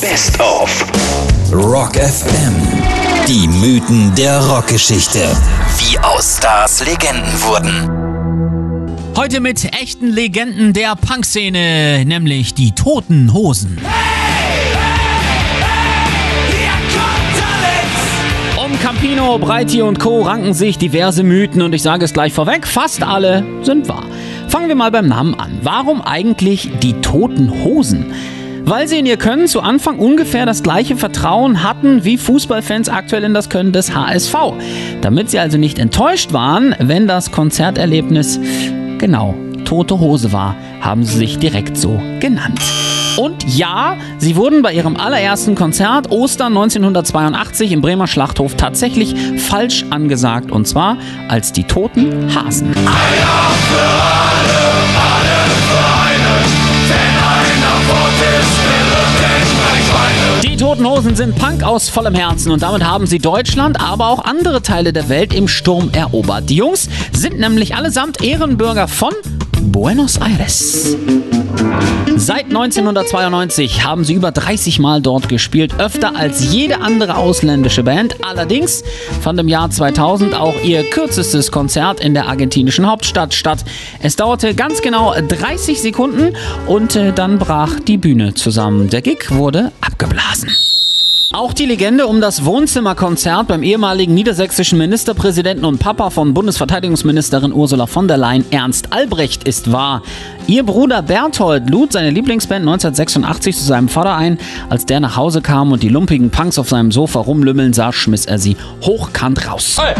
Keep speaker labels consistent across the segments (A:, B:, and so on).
A: Best of
B: Rock FM. Die Mythen der Rockgeschichte. Wie aus Stars Legenden wurden.
C: Heute mit echten Legenden der Punkszene, nämlich die Toten Hosen. Um Campino, Breiti und Co. ranken sich diverse Mythen und ich sage es gleich vorweg, fast alle sind wahr. Fangen wir mal beim Namen an. Warum eigentlich die Toten Hosen? Weil sie in ihr Können zu Anfang ungefähr das gleiche Vertrauen hatten wie Fußballfans aktuell in das Können des HSV. Damit sie also nicht enttäuscht waren, wenn das Konzerterlebnis genau tote Hose war, haben sie sich direkt so genannt. Und ja, sie wurden bei ihrem allerersten Konzert Ostern 1982 im Bremer Schlachthof tatsächlich falsch angesagt und zwar als die toten Hasen. Einer für Toten Hosen sind Punk aus vollem Herzen und damit haben sie Deutschland, aber auch andere Teile der Welt im Sturm erobert. Die Jungs sind nämlich allesamt Ehrenbürger von Buenos Aires. Seit 1992 haben sie über 30 Mal dort gespielt, öfter als jede andere ausländische Band. Allerdings fand im Jahr 2000 auch ihr kürzestes Konzert in der argentinischen Hauptstadt statt. Es dauerte ganz genau 30 Sekunden und äh, dann brach die Bühne zusammen. Der Gig wurde abgeblasen. Auch die Legende um das Wohnzimmerkonzert beim ehemaligen niedersächsischen Ministerpräsidenten und Papa von Bundesverteidigungsministerin Ursula von der Leyen, Ernst Albrecht, ist wahr. Ihr Bruder Berthold lud seine Lieblingsband 1986 zu seinem Vater ein. Als der nach Hause kam und die lumpigen Punks auf seinem Sofa rumlümmeln sah, schmiss er sie hochkant raus. Hey,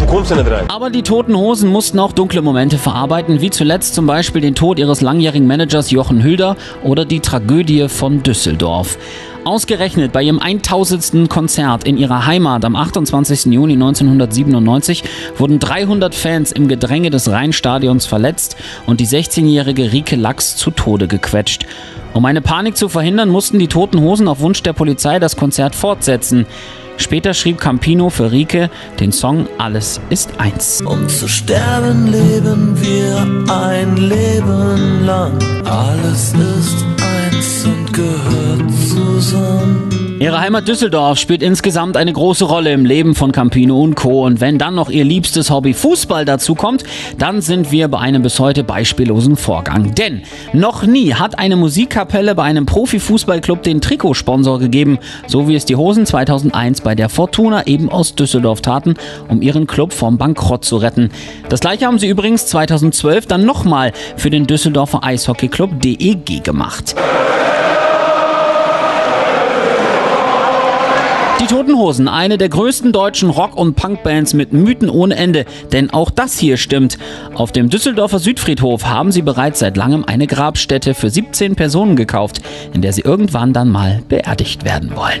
C: du kommst ja nicht rein. Aber die Toten Hosen mussten auch dunkle Momente verarbeiten, wie zuletzt zum Beispiel den Tod ihres langjährigen Managers Jochen Hülder oder die Tragödie von Düsseldorf. Ausgerechnet bei ihrem 1000. Konzert in ihrer Heimat am 28. Juni 1997 wurden 300 Fans im Gedränge des Rheinstadions verletzt und die 16-jährige Rike Lachs zu Tode gequetscht. Um eine Panik zu verhindern, mussten die Toten Hosen auf Wunsch der Polizei das Konzert fortsetzen. Später schrieb Campino für Rike den Song Alles ist eins.
D: Um zu sterben leben wir ein Leben lang. Alles ist eins und gehört zusammen.
C: Ihre Heimat Düsseldorf spielt insgesamt eine große Rolle im Leben von Campino und Co. Und wenn dann noch ihr liebstes Hobby Fußball dazu kommt, dann sind wir bei einem bis heute beispiellosen Vorgang. Denn noch nie hat eine Musikkapelle bei einem Profifußballclub den Trikotsponsor gegeben, so wie es die Hosen 2001 bei der Fortuna eben aus Düsseldorf taten, um ihren Club vom Bankrott zu retten. Das gleiche haben sie übrigens 2012 dann nochmal für den Düsseldorfer Eishockeyclub DEG gemacht. Toten Hosen, eine der größten deutschen Rock- und Punkbands mit Mythen ohne Ende. Denn auch das hier stimmt. Auf dem Düsseldorfer Südfriedhof haben sie bereits seit langem eine Grabstätte für 17 Personen gekauft, in der sie irgendwann dann mal beerdigt werden wollen.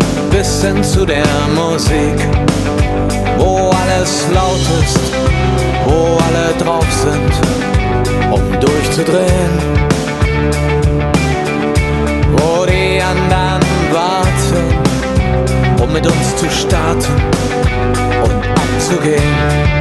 D: bis hin zu der Musik wo alles laut ist, wo alle drauf sind, um durchzudrehen. Wo die anderen warten, um mit uns zu starten und abzugehen.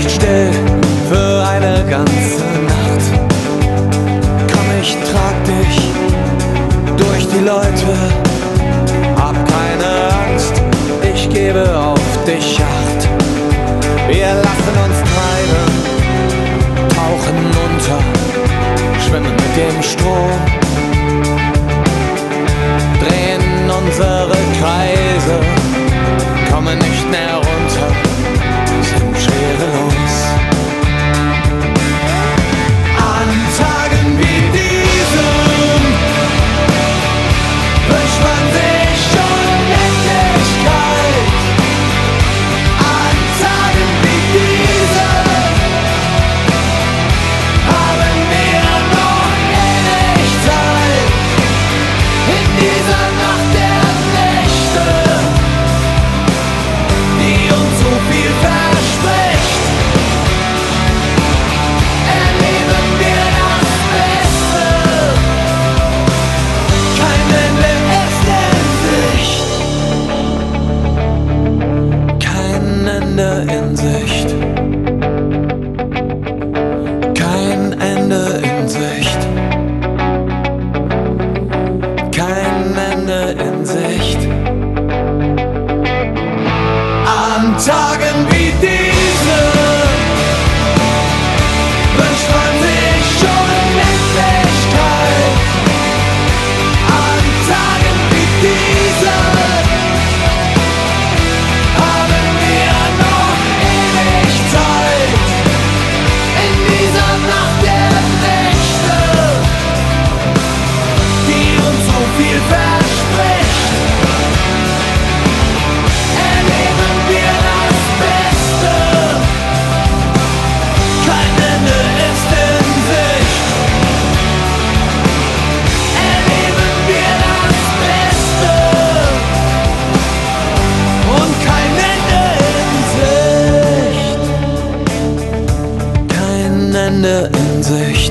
D: recht schnell. Ende in Sicht.